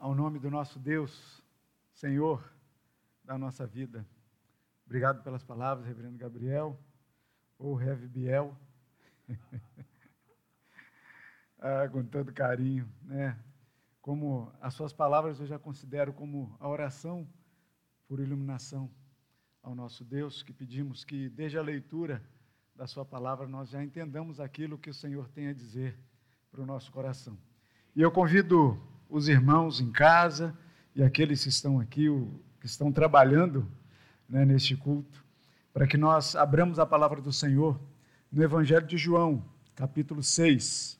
ao nome do nosso Deus, Senhor da nossa vida. Obrigado pelas palavras, Reverendo Gabriel, ou Rev Biel. ah, com todo carinho, né? Como as suas palavras eu já considero como a oração por iluminação ao nosso Deus, que pedimos que desde a leitura da sua palavra nós já entendamos aquilo que o Senhor tem a dizer para o nosso coração. E eu convido os irmãos em casa e aqueles que estão aqui, que estão trabalhando né, neste culto, para que nós abramos a palavra do Senhor no Evangelho de João, capítulo 6.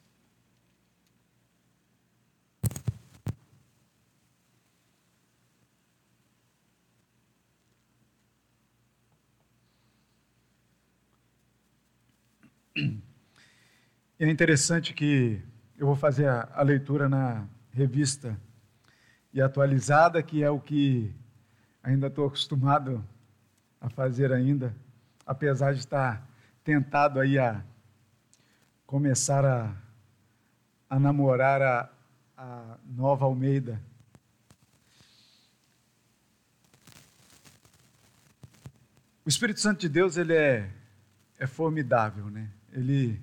É interessante que eu vou fazer a, a leitura na revista e atualizada, que é o que ainda estou acostumado a fazer ainda, apesar de estar tentado aí a começar a, a namorar a, a nova Almeida. O Espírito Santo de Deus, ele é, é formidável, né? Ele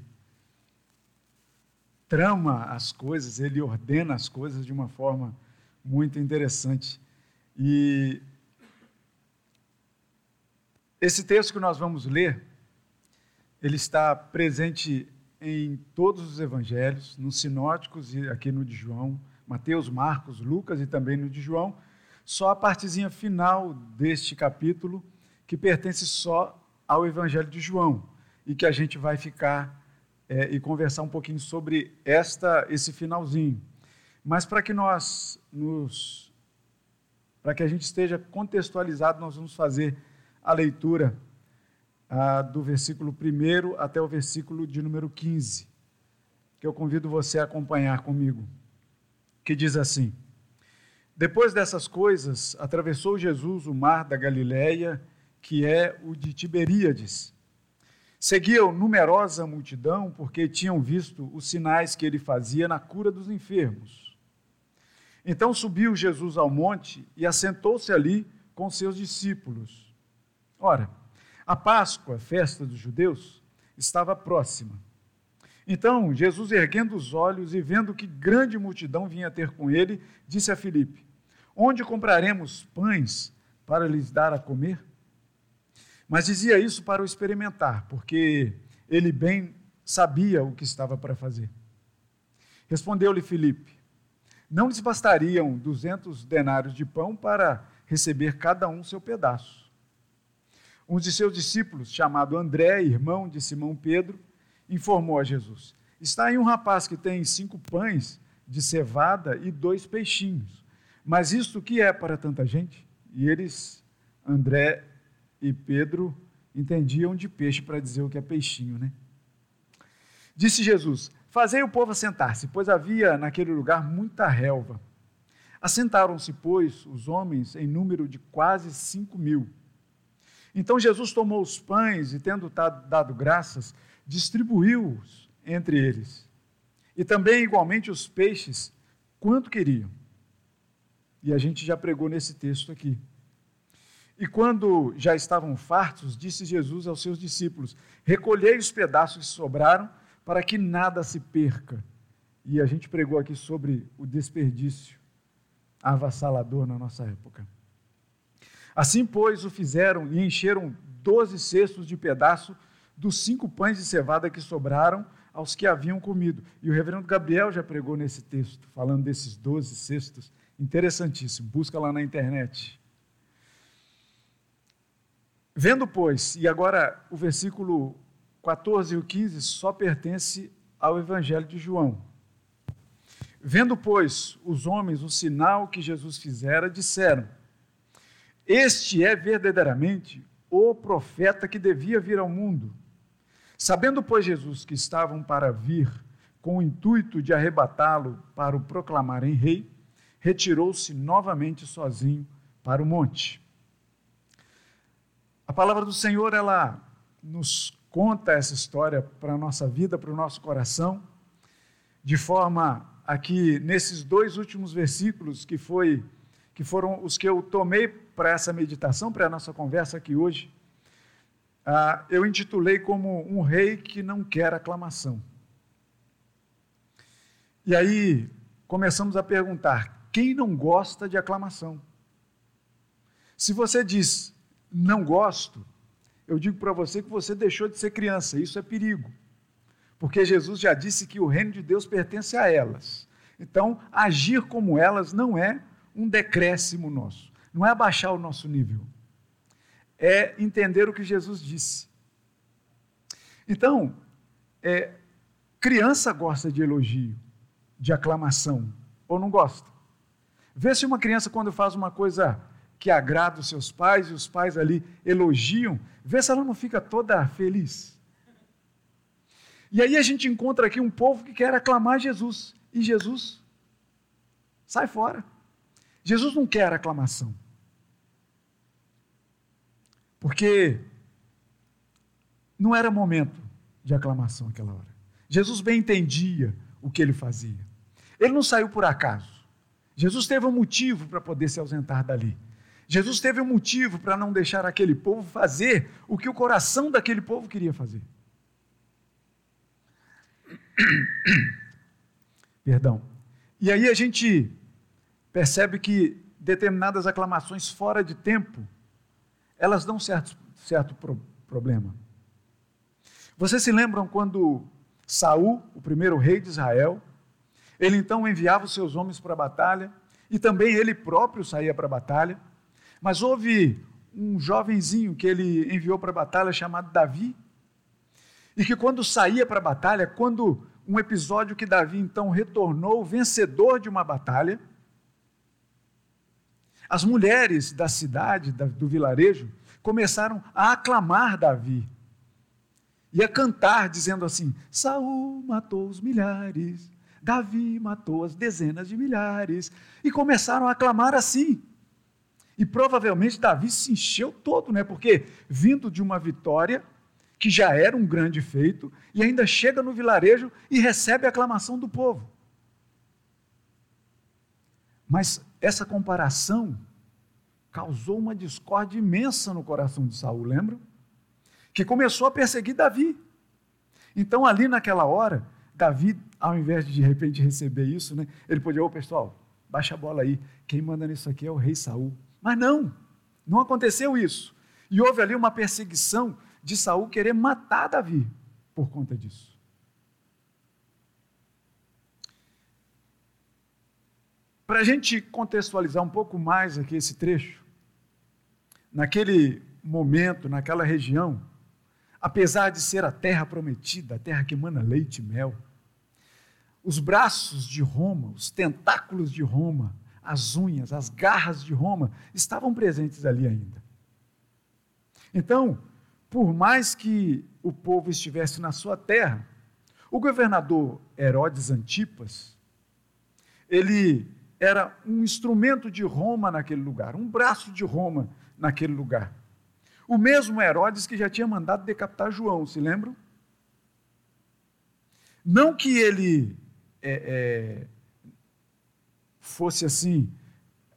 trama as coisas, ele ordena as coisas de uma forma muito interessante. E esse texto que nós vamos ler, ele está presente em todos os evangelhos, nos sinóticos e aqui no de João, Mateus, Marcos, Lucas e também no de João. Só a partezinha final deste capítulo que pertence só ao evangelho de João e que a gente vai ficar é, e conversar um pouquinho sobre esta esse finalzinho. Mas para que nós nos para que a gente esteja contextualizado, nós vamos fazer a leitura ah, do versículo 1 até o versículo de número 15, que eu convido você a acompanhar comigo, que diz assim: Depois dessas coisas, atravessou Jesus o mar da Galileia, que é o de Tiberíades Seguiam numerosa multidão porque tinham visto os sinais que ele fazia na cura dos enfermos. Então subiu Jesus ao monte e assentou-se ali com seus discípulos. Ora, a Páscoa, festa dos judeus, estava próxima. Então Jesus, erguendo os olhos e vendo que grande multidão vinha ter com ele, disse a Filipe: Onde compraremos pães para lhes dar a comer? Mas dizia isso para o experimentar, porque ele bem sabia o que estava para fazer. Respondeu-lhe Filipe: Não lhes bastariam duzentos denários de pão para receber cada um seu pedaço. Um de seus discípulos, chamado André, irmão de Simão Pedro, informou a Jesus: Está aí um rapaz que tem cinco pães de cevada e dois peixinhos. Mas isto que é para tanta gente? E eles, André e Pedro entendiam de peixe para dizer o que é peixinho, né? Disse Jesus: Fazei o povo assentar-se, pois havia naquele lugar muita relva. Assentaram-se, pois, os homens em número de quase cinco mil. Então Jesus tomou os pães e, tendo dado graças, distribuiu-os entre eles. E também, igualmente, os peixes, quanto queriam. E a gente já pregou nesse texto aqui. E quando já estavam fartos, disse Jesus aos seus discípulos: Recolhei os pedaços que sobraram, para que nada se perca. E a gente pregou aqui sobre o desperdício avassalador na nossa época. Assim, pois, o fizeram e encheram doze cestos de pedaço dos cinco pães de cevada que sobraram aos que haviam comido. E o reverendo Gabriel já pregou nesse texto, falando desses doze cestos. Interessantíssimo. Busca lá na internet. Vendo, pois, e agora o versículo 14 e o 15 só pertence ao Evangelho de João. Vendo, pois, os homens o sinal que Jesus fizera, disseram: Este é verdadeiramente o profeta que devia vir ao mundo. Sabendo, pois, Jesus que estavam para vir, com o intuito de arrebatá-lo para o proclamarem rei, retirou-se novamente sozinho para o monte. A palavra do Senhor, ela nos conta essa história para a nossa vida, para o nosso coração, de forma aqui nesses dois últimos versículos que foi que foram os que eu tomei para essa meditação, para a nossa conversa aqui hoje, ah, eu intitulei como um rei que não quer aclamação. E aí começamos a perguntar: quem não gosta de aclamação? Se você diz não gosto, eu digo para você que você deixou de ser criança, isso é perigo. Porque Jesus já disse que o reino de Deus pertence a elas. Então, agir como elas não é um decréscimo nosso, não é abaixar o nosso nível, é entender o que Jesus disse. Então, é, criança gosta de elogio, de aclamação, ou não gosta? Vê se uma criança, quando faz uma coisa que agrada os seus pais e os pais ali elogiam, vê se ela não fica toda feliz. E aí a gente encontra aqui um povo que quer aclamar Jesus, e Jesus sai fora. Jesus não quer aclamação. Porque não era momento de aclamação aquela hora. Jesus bem entendia o que ele fazia. Ele não saiu por acaso. Jesus teve um motivo para poder se ausentar dali. Jesus teve um motivo para não deixar aquele povo fazer o que o coração daquele povo queria fazer. Perdão. E aí a gente percebe que determinadas aclamações fora de tempo, elas dão certo, certo pro, problema. Vocês se lembram quando Saul, o primeiro rei de Israel, ele então enviava os seus homens para a batalha e também ele próprio saía para a batalha. Mas houve um jovenzinho que ele enviou para a batalha chamado Davi, e que quando saía para a batalha, quando um episódio que Davi então retornou vencedor de uma batalha, as mulheres da cidade, do vilarejo, começaram a aclamar Davi e a cantar, dizendo assim: Saul matou os milhares, Davi matou as dezenas de milhares, e começaram a aclamar assim. E provavelmente Davi se encheu todo, né? Porque vindo de uma vitória que já era um grande feito, e ainda chega no vilarejo e recebe a aclamação do povo. Mas essa comparação causou uma discórdia imensa no coração de Saul, lembra? Que começou a perseguir Davi. Então, ali naquela hora, Davi, ao invés de de repente receber isso, né, ele podia, ô pessoal, baixa a bola aí, quem manda nisso aqui é o rei Saul. Mas não, não aconteceu isso. E houve ali uma perseguição de Saul querer matar Davi por conta disso. Para a gente contextualizar um pouco mais aqui esse trecho, naquele momento, naquela região, apesar de ser a terra prometida, a terra que emana leite e mel, os braços de Roma, os tentáculos de Roma, as unhas, as garras de Roma estavam presentes ali ainda. Então, por mais que o povo estivesse na sua terra, o governador Herodes Antipas, ele era um instrumento de Roma naquele lugar, um braço de Roma naquele lugar. O mesmo Herodes que já tinha mandado decapitar João, se lembram? Não que ele é, é, fosse assim,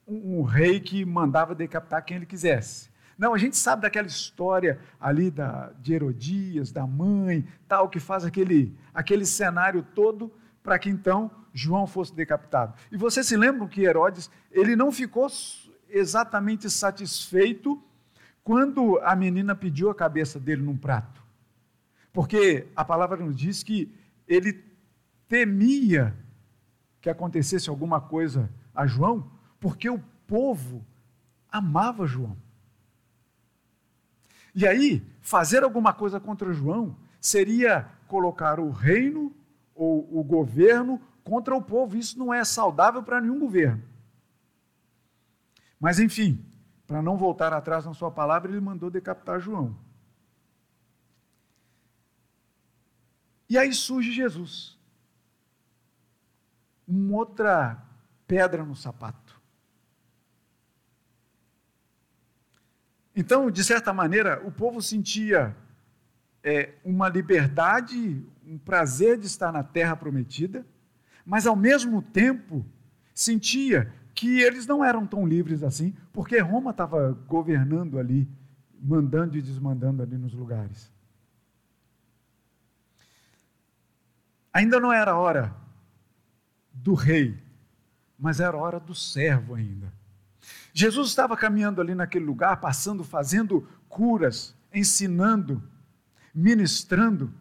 um, rei que mandava decapitar quem ele quisesse. Não, a gente sabe daquela história ali da, de Herodias, da mãe, tal, que faz aquele, aquele cenário todo para que então João fosse decapitado. E vocês se lembram que Herodes, ele não ficou exatamente satisfeito quando a menina pediu a cabeça dele num prato. Porque a palavra nos diz que ele temia que acontecesse alguma coisa a João, porque o povo amava João. E aí, fazer alguma coisa contra João seria colocar o reino ou o governo contra o povo. Isso não é saudável para nenhum governo. Mas, enfim, para não voltar atrás na sua palavra, ele mandou decapitar João. E aí surge Jesus. Uma outra pedra no sapato. Então, de certa maneira, o povo sentia é, uma liberdade, um prazer de estar na terra prometida, mas ao mesmo tempo sentia que eles não eram tão livres assim, porque Roma estava governando ali, mandando e desmandando ali nos lugares. Ainda não era hora do rei, mas era hora do servo ainda. Jesus estava caminhando ali naquele lugar, passando, fazendo curas, ensinando, ministrando,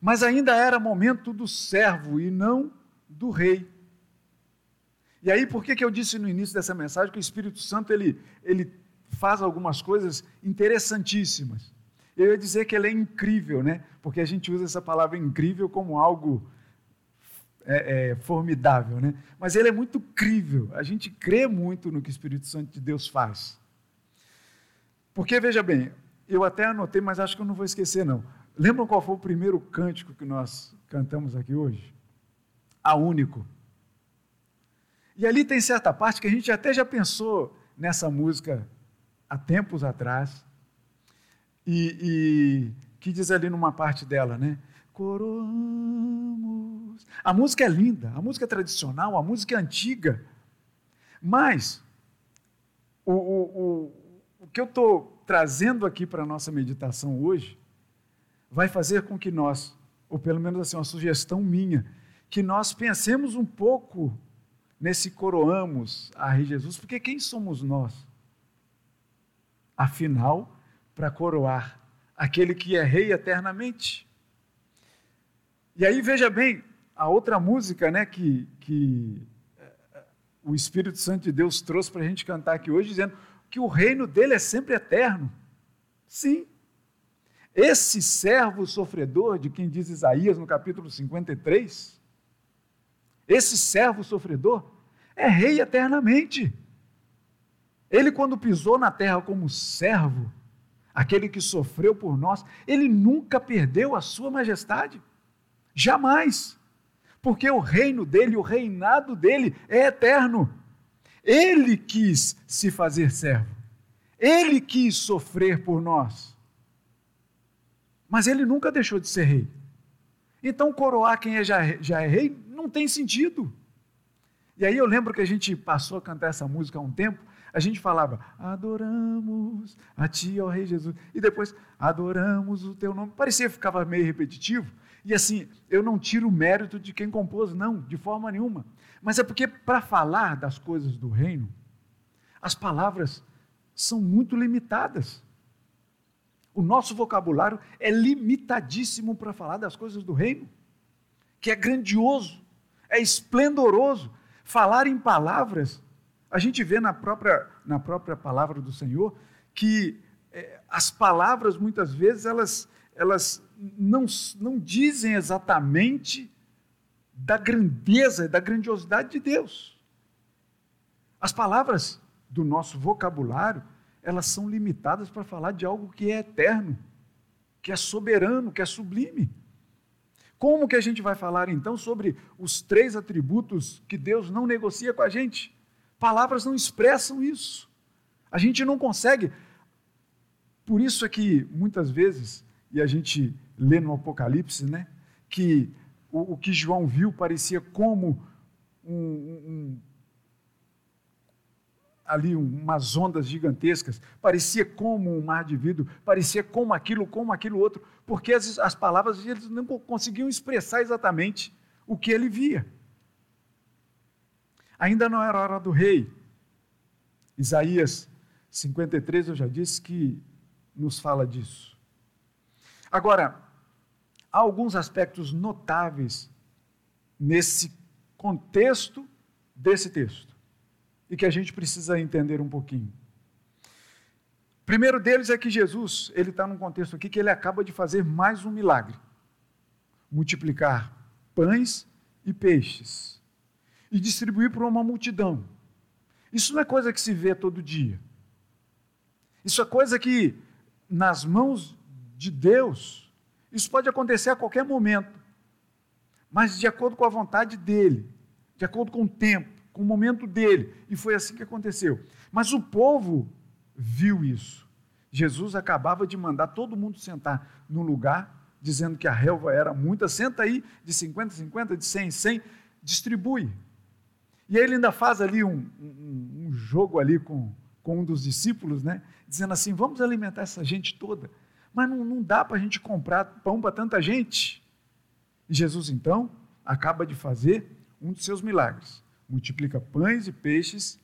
mas ainda era momento do servo e não do rei. E aí, por que, que eu disse no início dessa mensagem que o Espírito Santo ele, ele faz algumas coisas interessantíssimas? Eu ia dizer que ele é incrível, né? Porque a gente usa essa palavra incrível como algo é, é, formidável, né? Mas ele é muito crível. A gente crê muito no que o Espírito Santo de Deus faz. Porque, veja bem, eu até anotei, mas acho que eu não vou esquecer, não. Lembram qual foi o primeiro cântico que nós cantamos aqui hoje? A único. E ali tem certa parte que a gente até já pensou nessa música há tempos atrás, e, e que diz ali numa parte dela, né? Coroamos. A música é linda, a música é tradicional, a música é antiga, mas o, o, o, o que eu estou trazendo aqui para a nossa meditação hoje vai fazer com que nós, ou pelo menos assim, uma sugestão minha, que nós pensemos um pouco nesse coroamos a Rei Jesus, porque quem somos nós? Afinal, para coroar aquele que é rei eternamente. E aí veja bem, a outra música né, que, que eh, o Espírito Santo de Deus trouxe para a gente cantar aqui hoje, dizendo que o reino dele é sempre eterno. Sim. Esse servo sofredor, de quem diz Isaías no capítulo 53, esse servo sofredor é rei eternamente. Ele, quando pisou na terra como servo, aquele que sofreu por nós, ele nunca perdeu a sua majestade. Jamais. Porque o reino dele, o reinado dele é eterno. Ele quis se fazer servo. Ele quis sofrer por nós. Mas ele nunca deixou de ser rei. Então, coroar quem é já, já é rei não tem sentido. E aí eu lembro que a gente passou a cantar essa música há um tempo, a gente falava, adoramos a Ti, ó Rei Jesus, e depois, adoramos o Teu nome. Parecia que ficava meio repetitivo, e assim, eu não tiro o mérito de quem compôs, não, de forma nenhuma. Mas é porque para falar das coisas do reino, as palavras são muito limitadas. O nosso vocabulário é limitadíssimo para falar das coisas do reino, que é grandioso, é esplendoroso. Falar em palavras a gente vê na própria, na própria palavra do Senhor que é, as palavras, muitas vezes, elas, elas não, não dizem exatamente da grandeza, da grandiosidade de Deus. As palavras do nosso vocabulário, elas são limitadas para falar de algo que é eterno, que é soberano, que é sublime. Como que a gente vai falar então sobre os três atributos que Deus não negocia com a gente? Palavras não expressam isso. A gente não consegue. Por isso é que muitas vezes, e a gente lê no Apocalipse, né, que o, o que João viu parecia como um, um, ali umas ondas gigantescas, parecia como um mar de vidro, parecia como aquilo, como aquilo outro, porque as, as palavras eles não conseguiam expressar exatamente o que ele via. Ainda não era hora do rei. Isaías 53, eu já disse que nos fala disso. Agora, há alguns aspectos notáveis nesse contexto desse texto e que a gente precisa entender um pouquinho. Primeiro deles é que Jesus, ele está num contexto aqui que ele acaba de fazer mais um milagre: multiplicar pães e peixes e distribuir para uma multidão. Isso não é coisa que se vê todo dia. Isso é coisa que, nas mãos de Deus, isso pode acontecer a qualquer momento, mas de acordo com a vontade dele, de acordo com o tempo, com o momento dele, e foi assim que aconteceu. Mas o povo viu isso. Jesus acabava de mandar todo mundo sentar num lugar, dizendo que a relva era muita, senta aí, de 50 50, de 100 100, distribui. E aí ele ainda faz ali um, um, um jogo ali com, com um dos discípulos, né? Dizendo assim, vamos alimentar essa gente toda. Mas não, não dá para a gente comprar pão para tanta gente. E Jesus, então, acaba de fazer um dos seus milagres. Multiplica pães e peixes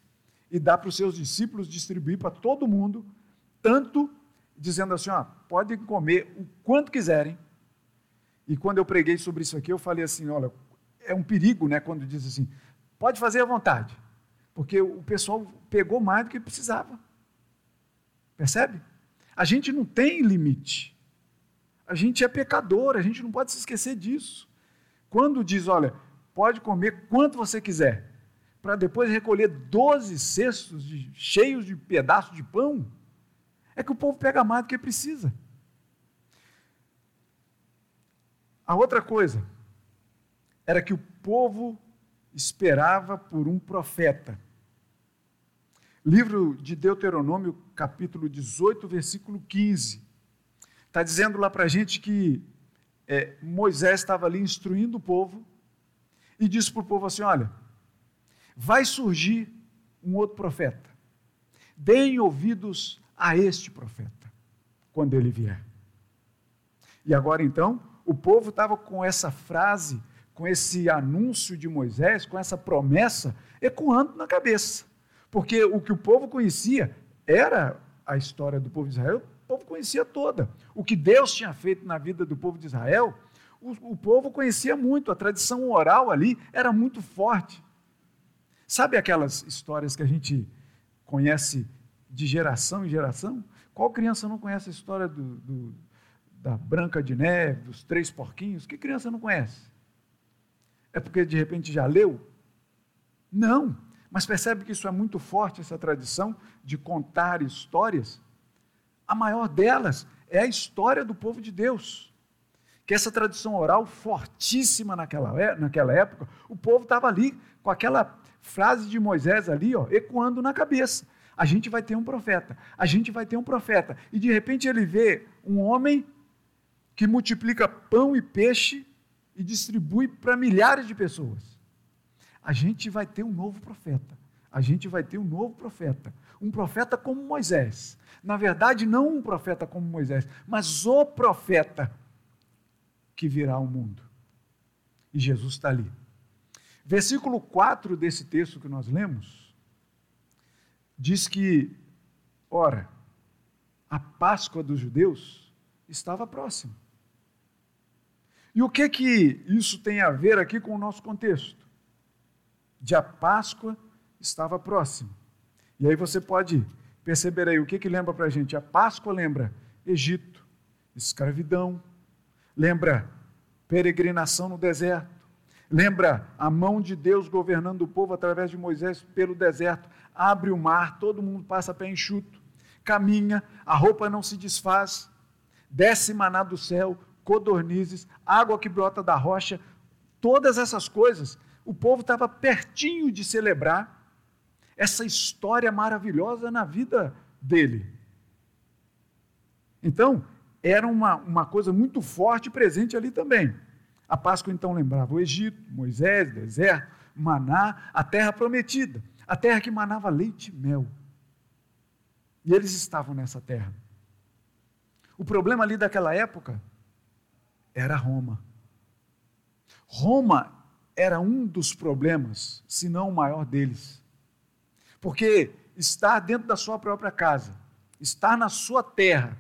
e dá para os seus discípulos distribuir para todo mundo, tanto dizendo assim: ó, podem comer o quanto quiserem. E quando eu preguei sobre isso aqui, eu falei assim: olha, é um perigo, né, quando diz assim, pode fazer à vontade, porque o pessoal pegou mais do que precisava. Percebe? A gente não tem limite. A gente é pecador, a gente não pode se esquecer disso. Quando diz, olha, pode comer quanto você quiser, para depois recolher 12 cestos de, cheios de pedaços de pão, é que o povo pega mais do que precisa. A outra coisa era que o povo esperava por um profeta. Livro de Deuteronômio, capítulo 18, versículo 15. Está dizendo lá para a gente que é, Moisés estava ali instruindo o povo e disse para o povo assim: Olha, vai surgir um outro profeta. Deem ouvidos a este profeta quando ele vier. E agora então, o povo estava com essa frase, com esse anúncio de Moisés, com essa promessa ecoando na cabeça. Porque o que o povo conhecia era a história do povo de Israel, o povo conhecia toda. O que Deus tinha feito na vida do povo de Israel, o, o povo conhecia muito, a tradição oral ali era muito forte. Sabe aquelas histórias que a gente conhece de geração em geração? Qual criança não conhece a história do, do, da Branca de Neve, dos Três Porquinhos? Que criança não conhece? É porque de repente já leu? Não. Mas percebe que isso é muito forte, essa tradição de contar histórias? A maior delas é a história do povo de Deus. Que essa tradição oral fortíssima naquela, é, naquela época, o povo estava ali com aquela frase de Moisés ali, ó, ecoando na cabeça. A gente vai ter um profeta, a gente vai ter um profeta. E de repente ele vê um homem que multiplica pão e peixe e distribui para milhares de pessoas a gente vai ter um novo profeta. A gente vai ter um novo profeta. Um profeta como Moisés. Na verdade, não um profeta como Moisés, mas o profeta que virá ao mundo. E Jesus está ali. Versículo 4 desse texto que nós lemos diz que, ora, a Páscoa dos judeus estava próxima. E o que que isso tem a ver aqui com o nosso contexto? De a Páscoa estava próximo. E aí você pode perceber aí o que, que lembra para a gente. A Páscoa lembra Egito, escravidão, lembra peregrinação no deserto, lembra a mão de Deus governando o povo através de Moisés pelo deserto, abre o mar, todo mundo passa pé enxuto, caminha, a roupa não se desfaz, desce maná do céu, codornizes, água que brota da rocha, todas essas coisas o povo estava pertinho de celebrar essa história maravilhosa na vida dele. Então, era uma, uma coisa muito forte presente ali também. A Páscoa então lembrava o Egito, Moisés, deserto, Maná, a terra prometida, a terra que manava leite e mel. E eles estavam nessa terra. O problema ali daquela época era Roma. Roma era um dos problemas, se não o maior deles. Porque estar dentro da sua própria casa, estar na sua terra,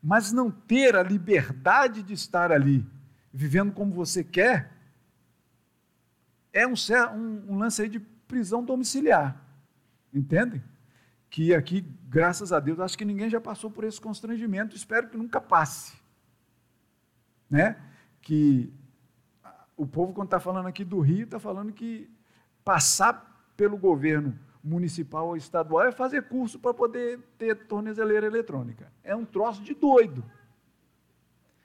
mas não ter a liberdade de estar ali, vivendo como você quer, é um, um, um lance aí de prisão domiciliar. Entendem? Que aqui, graças a Deus, acho que ninguém já passou por esse constrangimento, espero que nunca passe. Né? Que o povo, quando está falando aqui do Rio, está falando que passar pelo governo municipal ou estadual é fazer curso para poder ter tornezeleira eletrônica. É um troço de doido.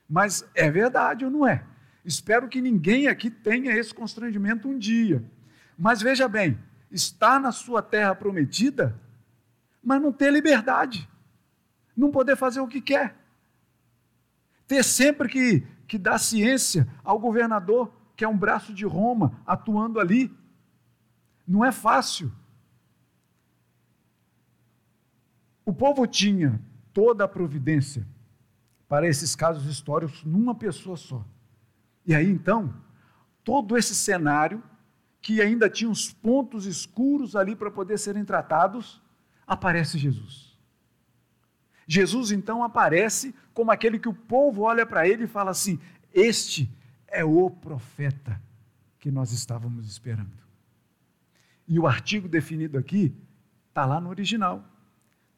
Mas é verdade ou não é? Espero que ninguém aqui tenha esse constrangimento um dia. Mas veja bem, estar na sua terra prometida, mas não ter liberdade, não poder fazer o que quer, ter sempre que, que dar ciência ao governador que é um braço de Roma atuando ali. Não é fácil. O povo tinha toda a providência para esses casos históricos numa pessoa só. E aí então, todo esse cenário, que ainda tinha uns pontos escuros ali para poder serem tratados, aparece Jesus. Jesus então aparece como aquele que o povo olha para ele e fala assim: Este é o profeta que nós estávamos esperando. E o artigo definido aqui está lá no original.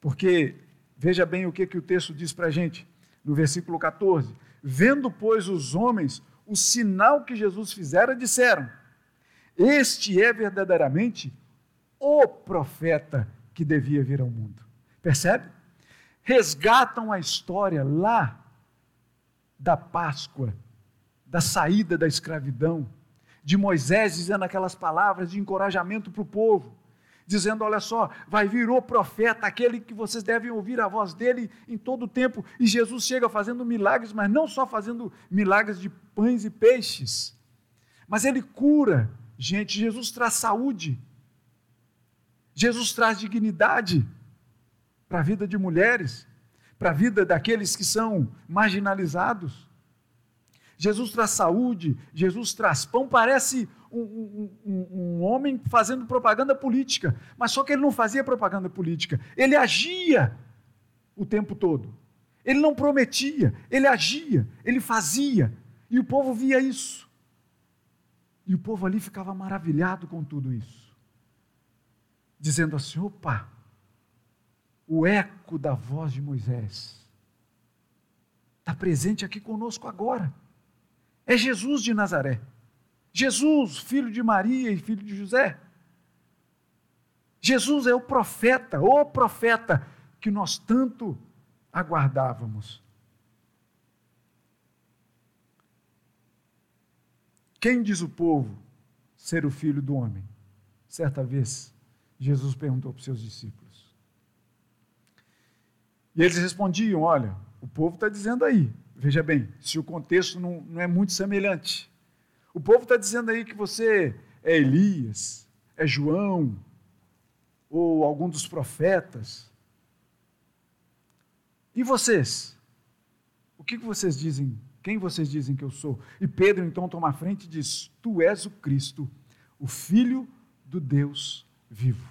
Porque, veja bem o que, que o texto diz para a gente no versículo 14: Vendo, pois, os homens o sinal que Jesus fizera, disseram: Este é verdadeiramente o profeta que devia vir ao mundo. Percebe? Resgatam a história lá da Páscoa, da saída da escravidão, de Moisés dizendo aquelas palavras de encorajamento para o povo dizendo: Olha só, vai vir o profeta, aquele que vocês devem ouvir a voz dele em todo o tempo. E Jesus chega fazendo milagres, mas não só fazendo milagres de pães e peixes, mas ele cura. Gente, Jesus traz saúde, Jesus traz dignidade para a vida de mulheres, para a vida daqueles que são marginalizados. Jesus traz saúde, Jesus traz pão, parece um, um, um, homem fazendo propaganda política, mas só que ele não fazia propaganda política, ele agia o tempo todo. Ele não prometia, ele agia, ele fazia, e o povo via isso. E o povo ali ficava maravilhado com tudo isso, dizendo assim: opa, o eco da voz de Moisés está presente aqui conosco agora. É Jesus de Nazaré. Jesus, filho de Maria e filho de José. Jesus é o profeta, o profeta que nós tanto aguardávamos. Quem diz o povo ser o filho do homem? Certa vez, Jesus perguntou para os seus discípulos. E eles respondiam: Olha, o povo está dizendo aí. Veja bem, se o contexto não, não é muito semelhante. O povo está dizendo aí que você é Elias, é João, ou algum dos profetas. E vocês? O que vocês dizem? Quem vocês dizem que eu sou? E Pedro então toma a frente e diz: Tu és o Cristo, o Filho do Deus vivo.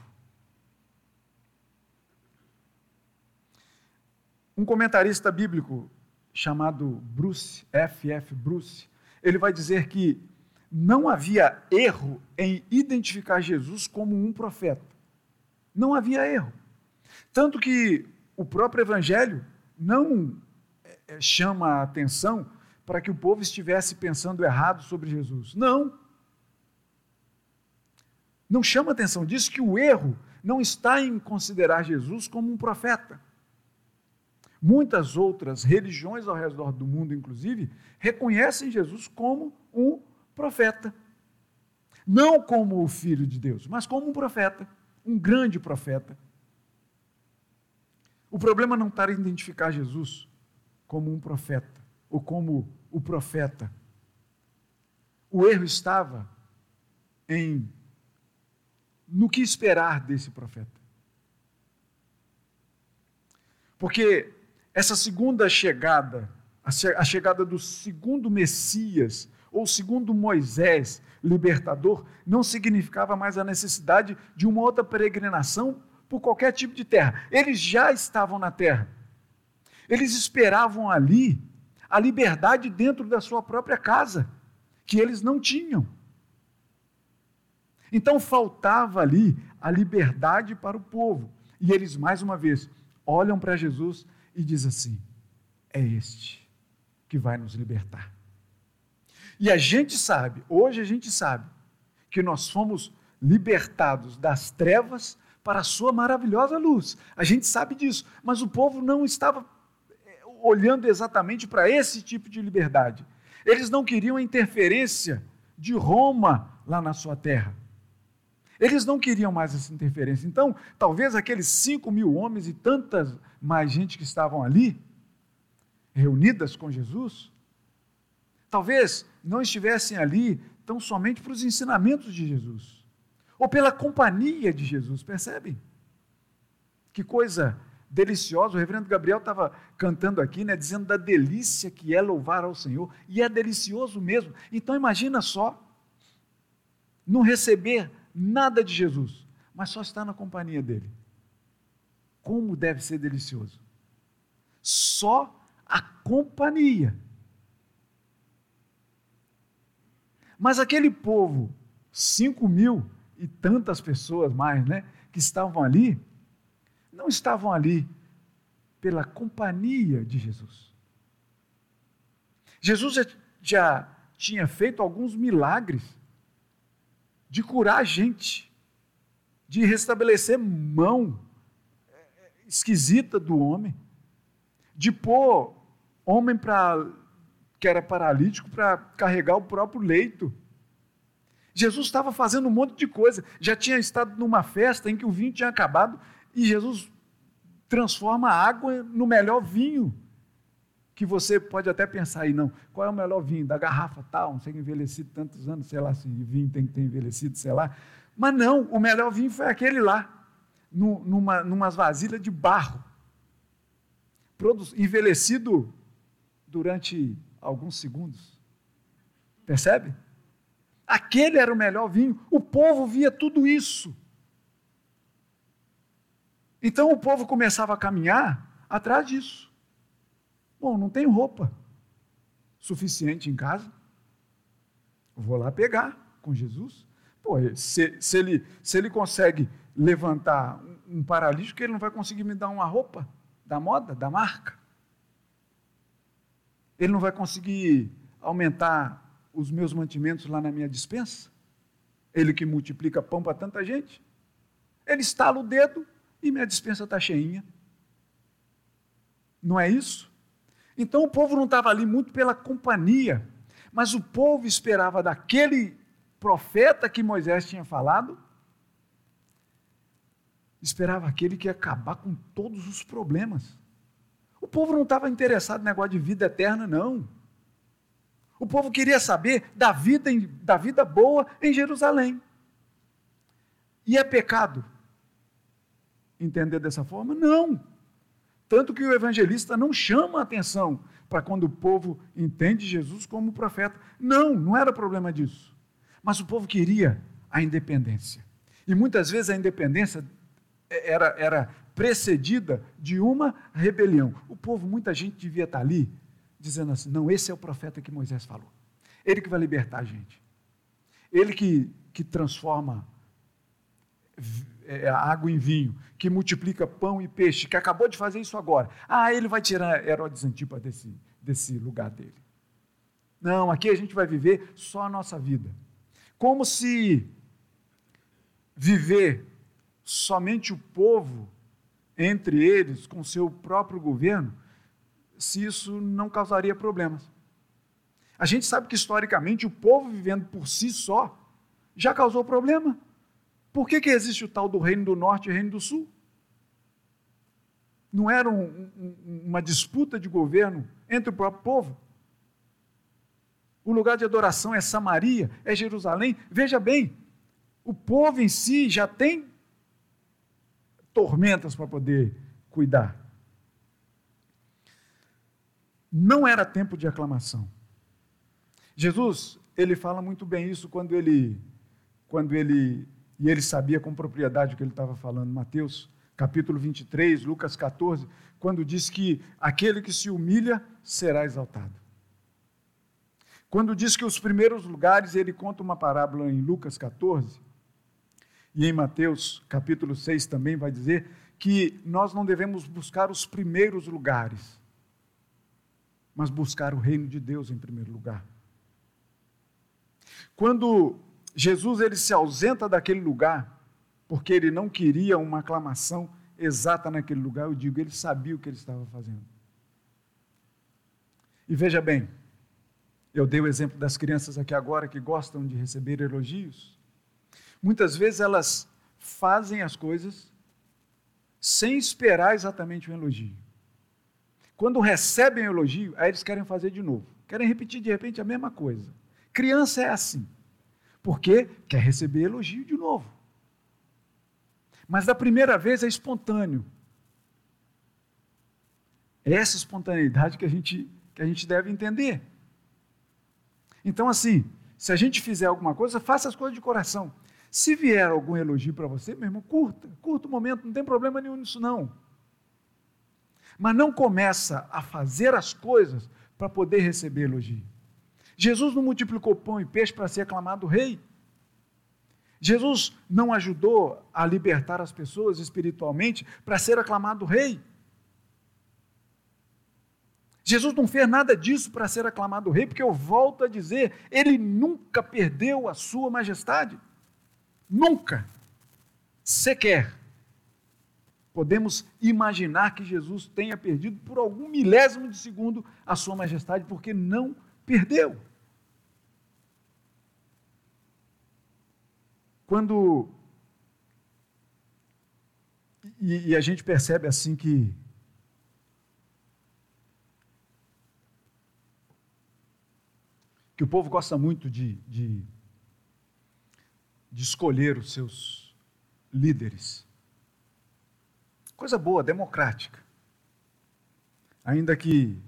Um comentarista bíblico chamado Bruce, F. F. Bruce, ele vai dizer que não havia erro em identificar Jesus como um profeta. Não havia erro. Tanto que o próprio Evangelho não é, chama a atenção para que o povo estivesse pensando errado sobre Jesus. Não. Não chama atenção. Diz que o erro não está em considerar Jesus como um profeta. Muitas outras religiões ao redor do mundo, inclusive, reconhecem Jesus como um profeta. Não como o filho de Deus, mas como um profeta, um grande profeta. O problema não está em identificar Jesus como um profeta ou como o profeta. O erro estava em no que esperar desse profeta. Porque essa segunda chegada, a chegada do segundo Messias, ou segundo Moisés, libertador, não significava mais a necessidade de uma outra peregrinação por qualquer tipo de terra. Eles já estavam na terra. Eles esperavam ali a liberdade dentro da sua própria casa, que eles não tinham. Então faltava ali a liberdade para o povo. E eles, mais uma vez, olham para Jesus e dizem assim: é este que vai nos libertar. E a gente sabe, hoje a gente sabe, que nós fomos libertados das trevas para a sua maravilhosa luz. A gente sabe disso, mas o povo não estava eh, olhando exatamente para esse tipo de liberdade. Eles não queriam a interferência de Roma lá na sua terra. Eles não queriam mais essa interferência. Então, talvez aqueles cinco mil homens e tantas mais gente que estavam ali, reunidas com Jesus, talvez não estivessem ali tão somente para os ensinamentos de Jesus, ou pela companhia de Jesus, percebem? Que coisa deliciosa. O reverendo Gabriel estava cantando aqui, né, dizendo da delícia que é louvar ao Senhor, e é delicioso mesmo. Então imagina só, não receber nada de Jesus, mas só estar na companhia dele. Como deve ser delicioso. Só a companhia. Mas aquele povo, cinco mil e tantas pessoas mais, né, que estavam ali, não estavam ali pela companhia de Jesus. Jesus já, já tinha feito alguns milagres de curar a gente, de restabelecer mão esquisita do homem, de pôr homem para que era paralítico para carregar o próprio leito. Jesus estava fazendo um monte de coisa. Já tinha estado numa festa em que o vinho tinha acabado e Jesus transforma a água no melhor vinho. Que você pode até pensar aí, não, qual é o melhor vinho? Da garrafa tal, não sei envelhecido tantos anos, sei lá se vinho tem que ter envelhecido, sei lá. Mas não, o melhor vinho foi aquele lá, numa, numas vasilhas de barro, envelhecido durante alguns segundos. Percebe? Aquele era o melhor vinho. O povo via tudo isso. Então o povo começava a caminhar atrás disso. Bom, não tenho roupa suficiente em casa. Vou lá pegar com Jesus. Pô, se, se, ele, se ele consegue levantar um, paralítico, ele não vai conseguir me dar uma roupa da moda, da marca. Ele não vai conseguir aumentar os meus mantimentos lá na minha dispensa. Ele que multiplica pão para tanta gente. Ele estala o dedo, e minha dispensa está cheinha. Não é isso? Então o povo não estava ali muito pela companhia, mas o povo esperava daquele profeta que Moisés tinha falado, esperava aquele que ia acabar com todos os problemas. O povo não estava interessado no negócio de vida eterna, não. O povo queria saber da vida, da vida boa em Jerusalém. E é pecado entender dessa forma? Não. Tanto que o evangelista não chama a atenção para quando o povo entende Jesus como profeta. Não, não era problema disso. Mas o povo queria a independência. E muitas vezes a independência era, era precedida de uma rebelião. O povo, muita gente devia estar ali dizendo assim: não, esse é o profeta que Moisés falou. Ele que vai libertar a gente. Ele que, que transforma é, água em vinho, que multiplica pão e peixe, que acabou de fazer isso agora. Ah, ele vai tirar Herodes Antipa desse, desse lugar dele. Não, aqui a gente vai viver só a nossa vida. Como se viver somente o povo entre eles, com seu próprio governo, se isso não causaria problemas. A gente sabe que historicamente o povo vivendo por si só já causou problema. Por que, que existe o tal do Reino do Norte e Reino do Sul? Não era um, um, uma disputa de governo entre o próprio povo? O lugar de adoração é Samaria, é Jerusalém. Veja bem, o povo em si já tem tormentas para poder cuidar. Não era tempo de aclamação. Jesus, ele fala muito bem isso quando ele quando ele e ele sabia com propriedade o que ele estava falando. Mateus capítulo 23, Lucas 14, quando diz que aquele que se humilha será exaltado. Quando diz que os primeiros lugares, ele conta uma parábola em Lucas 14, e em Mateus capítulo 6 também vai dizer que nós não devemos buscar os primeiros lugares, mas buscar o reino de Deus em primeiro lugar. Quando Jesus ele se ausenta daquele lugar porque ele não queria uma aclamação exata naquele lugar. Eu digo, ele sabia o que ele estava fazendo. E veja bem, eu dei o exemplo das crianças aqui agora que gostam de receber elogios. Muitas vezes elas fazem as coisas sem esperar exatamente um elogio. Quando recebem o elogio, aí eles querem fazer de novo. Querem repetir de repente a mesma coisa. Criança é assim, porque quer receber elogio de novo. Mas da primeira vez é espontâneo. É essa espontaneidade que a gente, que a gente deve entender. Então, assim, se a gente fizer alguma coisa, faça as coisas de coração. Se vier algum elogio para você, meu irmão, curta, curta o momento, não tem problema nenhum nisso não. Mas não começa a fazer as coisas para poder receber elogio. Jesus não multiplicou pão e peixe para ser aclamado rei. Jesus não ajudou a libertar as pessoas espiritualmente para ser aclamado rei. Jesus não fez nada disso para ser aclamado rei, porque eu volto a dizer, ele nunca perdeu a sua majestade. Nunca. Sequer. Podemos imaginar que Jesus tenha perdido por algum milésimo de segundo a sua majestade, porque não perdeu. Quando. E, e a gente percebe assim que que o povo gosta muito de, de, de escolher os seus líderes. Coisa boa, democrática. Ainda que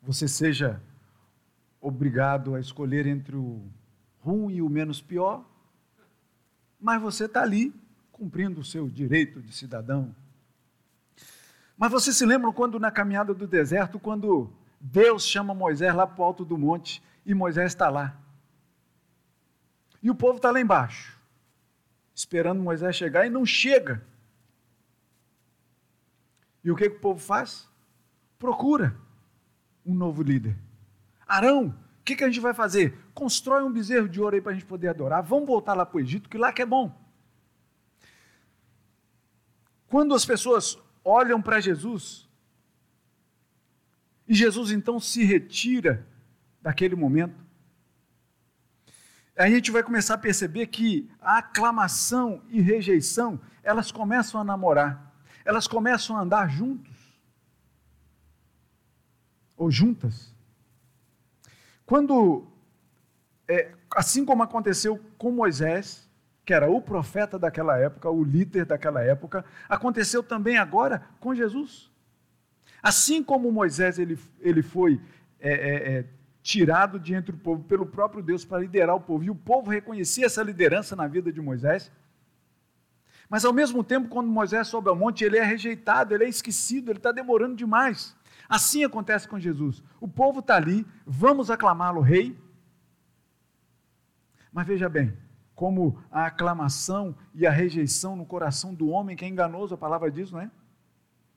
você seja obrigado a escolher entre o ruim e o menos pior, mas você está ali cumprindo o seu direito de cidadão. Mas você se lembra quando na caminhada do deserto, quando Deus chama Moisés lá para o alto do monte e Moisés está lá. E o povo está lá embaixo, esperando Moisés chegar e não chega. E o que, que o povo faz? Procura um novo líder. Arão, o que, que a gente vai fazer? Constrói um bezerro de ouro aí para a gente poder adorar. Vamos voltar lá para o Egito, que lá que é bom. Quando as pessoas olham para Jesus, e Jesus então se retira daquele momento, a gente vai começar a perceber que a aclamação e rejeição, elas começam a namorar, elas começam a andar juntos, ou juntas. Quando, é, assim como aconteceu com Moisés, que era o profeta daquela época, o líder daquela época, aconteceu também agora com Jesus. Assim como Moisés ele, ele foi é, é, é tirado de entre o povo pelo próprio Deus para liderar o povo. E o povo reconhecia essa liderança na vida de Moisés. Mas ao mesmo tempo, quando Moisés sobe ao monte, ele é rejeitado, ele é esquecido, ele está demorando demais. Assim acontece com Jesus. O povo está ali, vamos aclamá-lo rei. Mas veja bem, como a aclamação e a rejeição no coração do homem, que é enganoso, a palavra diz, não é?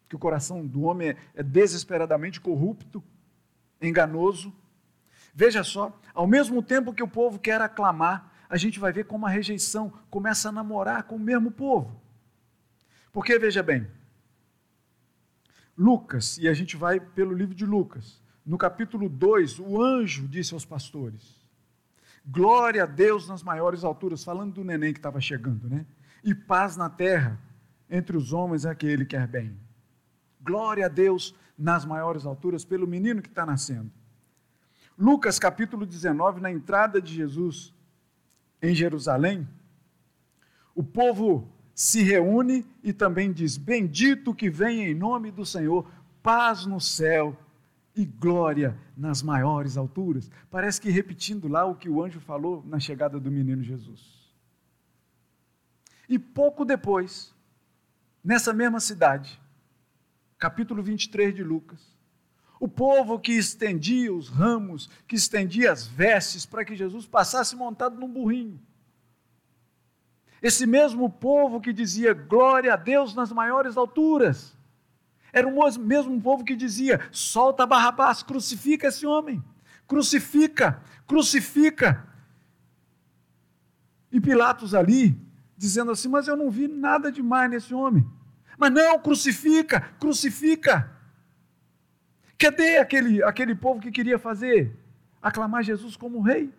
Que o coração do homem é desesperadamente corrupto, enganoso. Veja só, ao mesmo tempo que o povo quer aclamar, a gente vai ver como a rejeição começa a namorar com o mesmo povo. Porque, veja bem, Lucas, e a gente vai pelo livro de Lucas, no capítulo 2, o anjo disse aos pastores: Glória a Deus nas maiores alturas, falando do neném que estava chegando, né? E paz na terra entre os homens aquele que quer bem. Glória a Deus nas maiores alturas pelo menino que está nascendo. Lucas capítulo 19, na entrada de Jesus em Jerusalém, o povo se reúne e também diz: Bendito que vem em nome do Senhor, paz no céu e glória nas maiores alturas. Parece que repetindo lá o que o anjo falou na chegada do menino Jesus. E pouco depois, nessa mesma cidade, capítulo 23 de Lucas, o povo que estendia os ramos, que estendia as vestes para que Jesus passasse montado num burrinho. Esse mesmo povo que dizia glória a Deus nas maiores alturas. Era o mesmo povo que dizia: solta Barrabás, crucifica esse homem, crucifica, crucifica. E Pilatos ali, dizendo assim: Mas eu não vi nada demais nesse homem. Mas não, crucifica, crucifica. Cadê aquele, aquele povo que queria fazer? Aclamar Jesus como rei?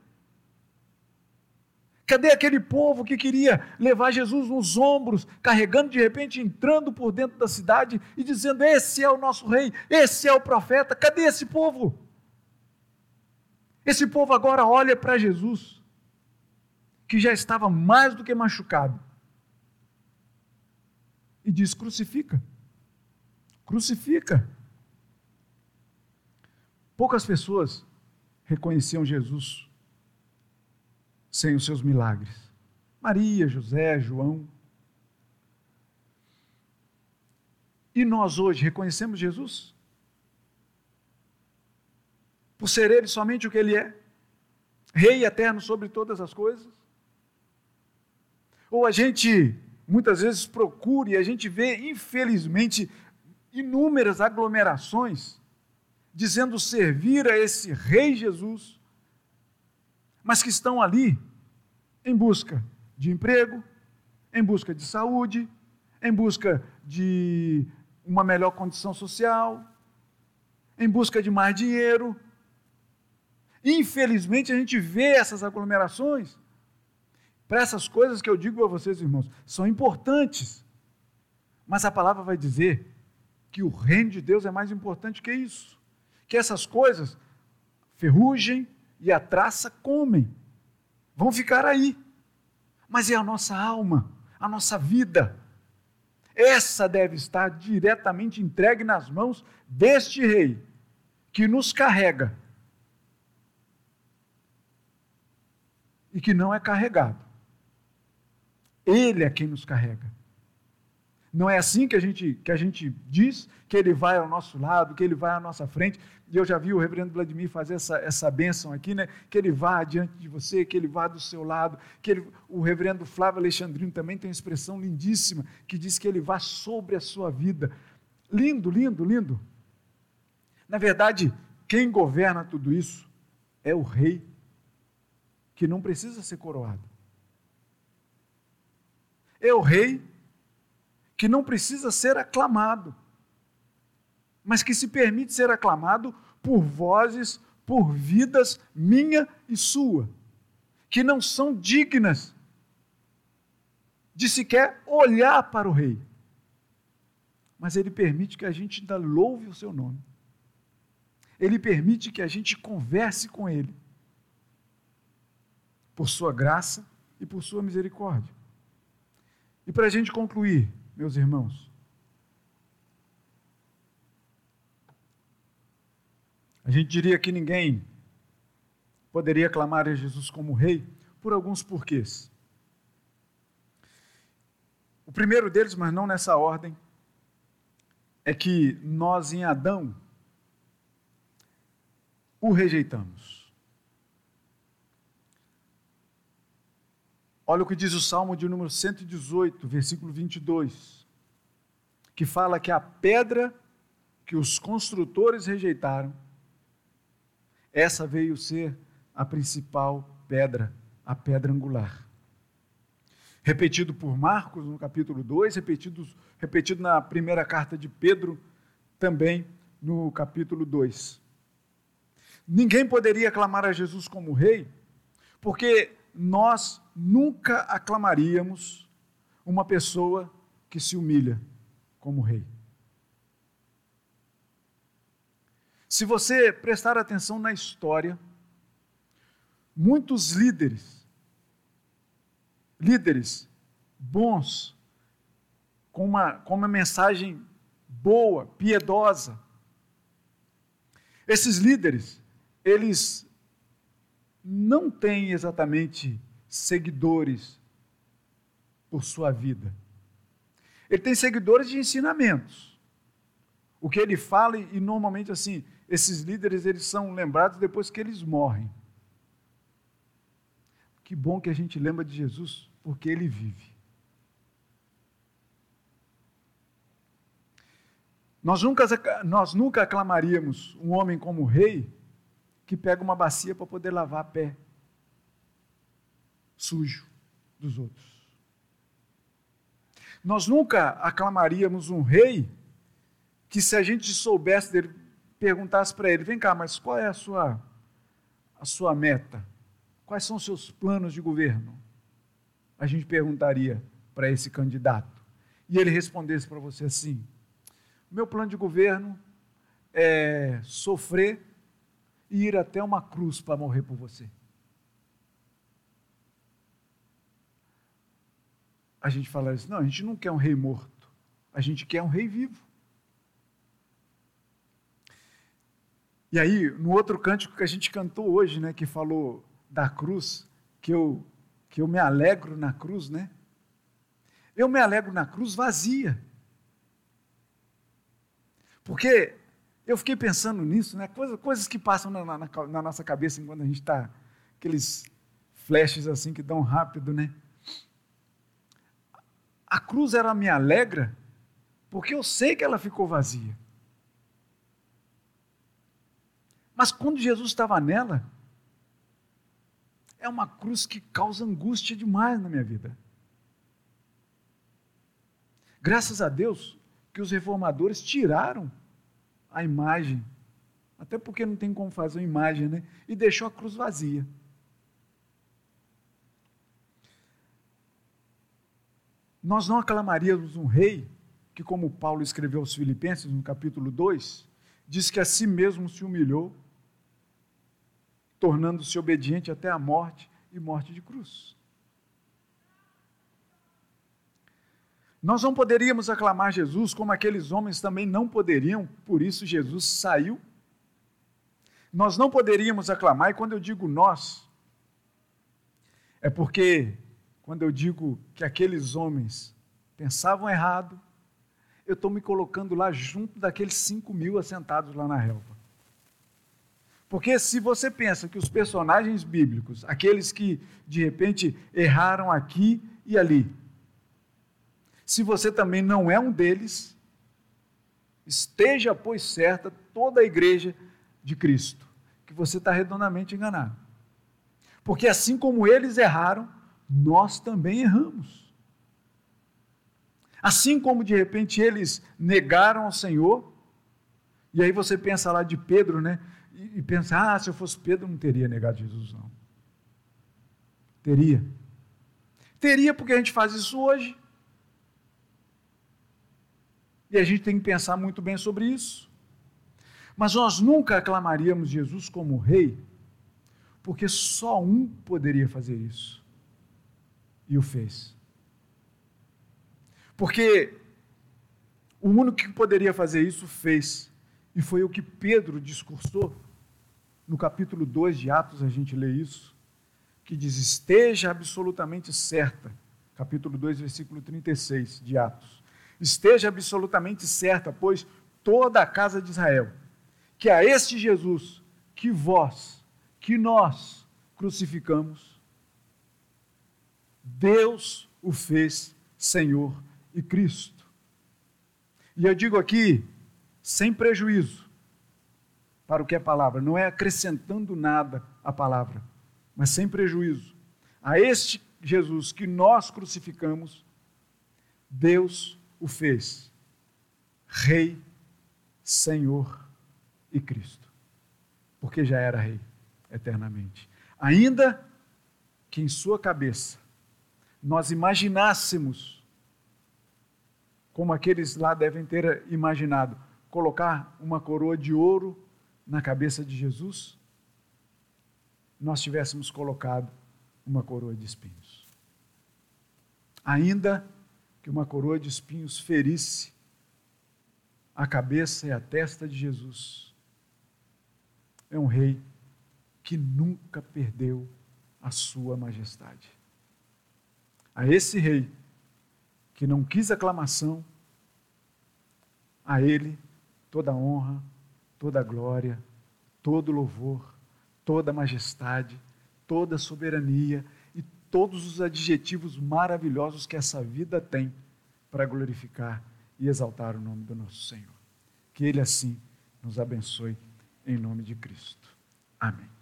Cadê aquele povo que queria levar Jesus nos ombros, carregando de repente, entrando por dentro da cidade e dizendo: Esse é o nosso rei, esse é o profeta? Cadê esse povo? Esse povo agora olha para Jesus, que já estava mais do que machucado, e diz: crucifica. Crucifica. Poucas pessoas reconheciam Jesus sem os seus milagres. Maria, José, João. E nós hoje reconhecemos Jesus? Por ser Ele somente o que Ele é? Rei eterno sobre todas as coisas? Ou a gente muitas vezes procura e a gente vê, infelizmente, inúmeras aglomerações dizendo servir a esse Rei Jesus, mas que estão ali em busca de emprego, em busca de saúde, em busca de uma melhor condição social, em busca de mais dinheiro. Infelizmente, a gente vê essas aglomerações. Para essas coisas que eu digo a vocês, irmãos, são importantes. Mas a palavra vai dizer que o reino de Deus é mais importante que isso. Que essas coisas, ferrugem e a traça comem, vão ficar aí. Mas é a nossa alma, a nossa vida. Essa deve estar diretamente entregue nas mãos deste rei, que nos carrega e que não é carregado. Ele é quem nos carrega. Não é assim que a gente, que a gente diz que ele vai ao nosso lado, que ele vai à nossa frente. E eu já vi o reverendo Vladimir fazer essa, essa bênção aqui, né? Que ele vá diante de você, que ele vá do seu lado. que ele, O reverendo Flávio Alexandrino também tem uma expressão lindíssima, que diz que ele vá sobre a sua vida. Lindo, lindo, lindo. Na verdade, quem governa tudo isso é o rei, que não precisa ser coroado. É o rei que não precisa ser aclamado, mas que se permite ser aclamado por vozes, por vidas minha e sua, que não são dignas de sequer olhar para o rei. Mas ele permite que a gente ainda louve o seu nome. Ele permite que a gente converse com ele. Por sua graça e por sua misericórdia. E para a gente concluir, meus irmãos. A gente diria que ninguém poderia clamar a Jesus como rei por alguns porquês. O primeiro deles, mas não nessa ordem, é que nós em Adão o rejeitamos. Olha o que diz o Salmo de número 118, versículo 22, que fala que a pedra que os construtores rejeitaram, essa veio ser a principal pedra, a pedra angular. Repetido por Marcos no capítulo 2, repetido, repetido na primeira carta de Pedro, também no capítulo 2. Ninguém poderia aclamar a Jesus como rei, porque nós nunca aclamaríamos uma pessoa que se humilha como rei. Se você prestar atenção na história, muitos líderes, líderes bons, com uma, com uma mensagem boa, piedosa, esses líderes, eles não tem exatamente seguidores por sua vida. Ele tem seguidores de ensinamentos. O que ele fala, e normalmente assim, esses líderes eles são lembrados depois que eles morrem. Que bom que a gente lembra de Jesus, porque ele vive. Nós nunca, nós nunca aclamaríamos um homem como rei que pega uma bacia para poder lavar pé sujo dos outros. Nós nunca aclamaríamos um rei que, se a gente soubesse dele, perguntasse para ele: vem cá, mas qual é a sua, a sua meta? Quais são os seus planos de governo? A gente perguntaria para esse candidato. E ele respondesse para você assim: meu plano de governo é sofrer ir até uma cruz para morrer por você. A gente fala isso, não, a gente não quer um rei morto, a gente quer um rei vivo. E aí, no outro cântico que a gente cantou hoje, né, que falou da cruz, que eu, que eu me alegro na cruz, né? Eu me alegro na cruz vazia. Porque eu fiquei pensando nisso, né? Coisa, coisas que passam na, na, na nossa cabeça enquanto a gente está. Aqueles flashes assim que dão rápido, né? A cruz era me alegra porque eu sei que ela ficou vazia. Mas quando Jesus estava nela, é uma cruz que causa angústia demais na minha vida. Graças a Deus que os reformadores tiraram a imagem, até porque não tem como fazer uma imagem, né? E deixou a cruz vazia. Nós não aclamaríamos um rei que, como Paulo escreveu aos Filipenses no capítulo 2, diz que a si mesmo se humilhou tornando-se obediente até a morte e morte de cruz. Nós não poderíamos aclamar Jesus como aqueles homens também não poderiam, por isso Jesus saiu. Nós não poderíamos aclamar, e quando eu digo nós, é porque quando eu digo que aqueles homens pensavam errado, eu estou me colocando lá junto daqueles cinco mil assentados lá na relva. Porque se você pensa que os personagens bíblicos, aqueles que de repente erraram aqui e ali, se você também não é um deles, esteja, pois, certa toda a igreja de Cristo, que você está redondamente enganado. Porque assim como eles erraram, nós também erramos. Assim como de repente eles negaram ao Senhor, e aí você pensa lá de Pedro, né? e, pensar, ah, se eu fosse Pedro, não teria negado Jesus, não. Teria. Teria porque a gente faz isso hoje. E a gente tem que pensar muito bem sobre isso. Mas nós nunca aclamaríamos Jesus como rei, porque só um poderia fazer isso. E o fez. Porque o único que poderia fazer isso fez. E foi o que Pedro discursou no capítulo 2 de Atos, a gente lê isso, que diz: Esteja absolutamente certa, capítulo 2, versículo 36 de Atos. Esteja absolutamente certa, pois toda a casa de Israel, que a este Jesus, que vós, que nós crucificamos, Deus o fez Senhor e Cristo. E eu digo aqui, sem prejuízo, para o que é palavra, não é acrescentando nada à palavra, mas sem prejuízo. A este Jesus que nós crucificamos, Deus o fez Rei, Senhor e Cristo, porque já era Rei eternamente. Ainda que em sua cabeça nós imaginássemos, como aqueles lá devem ter imaginado, colocar uma coroa de ouro na cabeça de Jesus, nós tivéssemos colocado uma coroa de espinhos. Ainda que uma coroa de espinhos ferisse a cabeça e a testa de Jesus, é um rei que nunca perdeu a sua majestade. A esse rei que não quis aclamação, a ele toda honra, toda glória, todo louvor, toda majestade, toda soberania todos os adjetivos maravilhosos que essa vida tem para glorificar e exaltar o nome do nosso Senhor. Que Ele assim nos abençoe em nome de Cristo. Amém.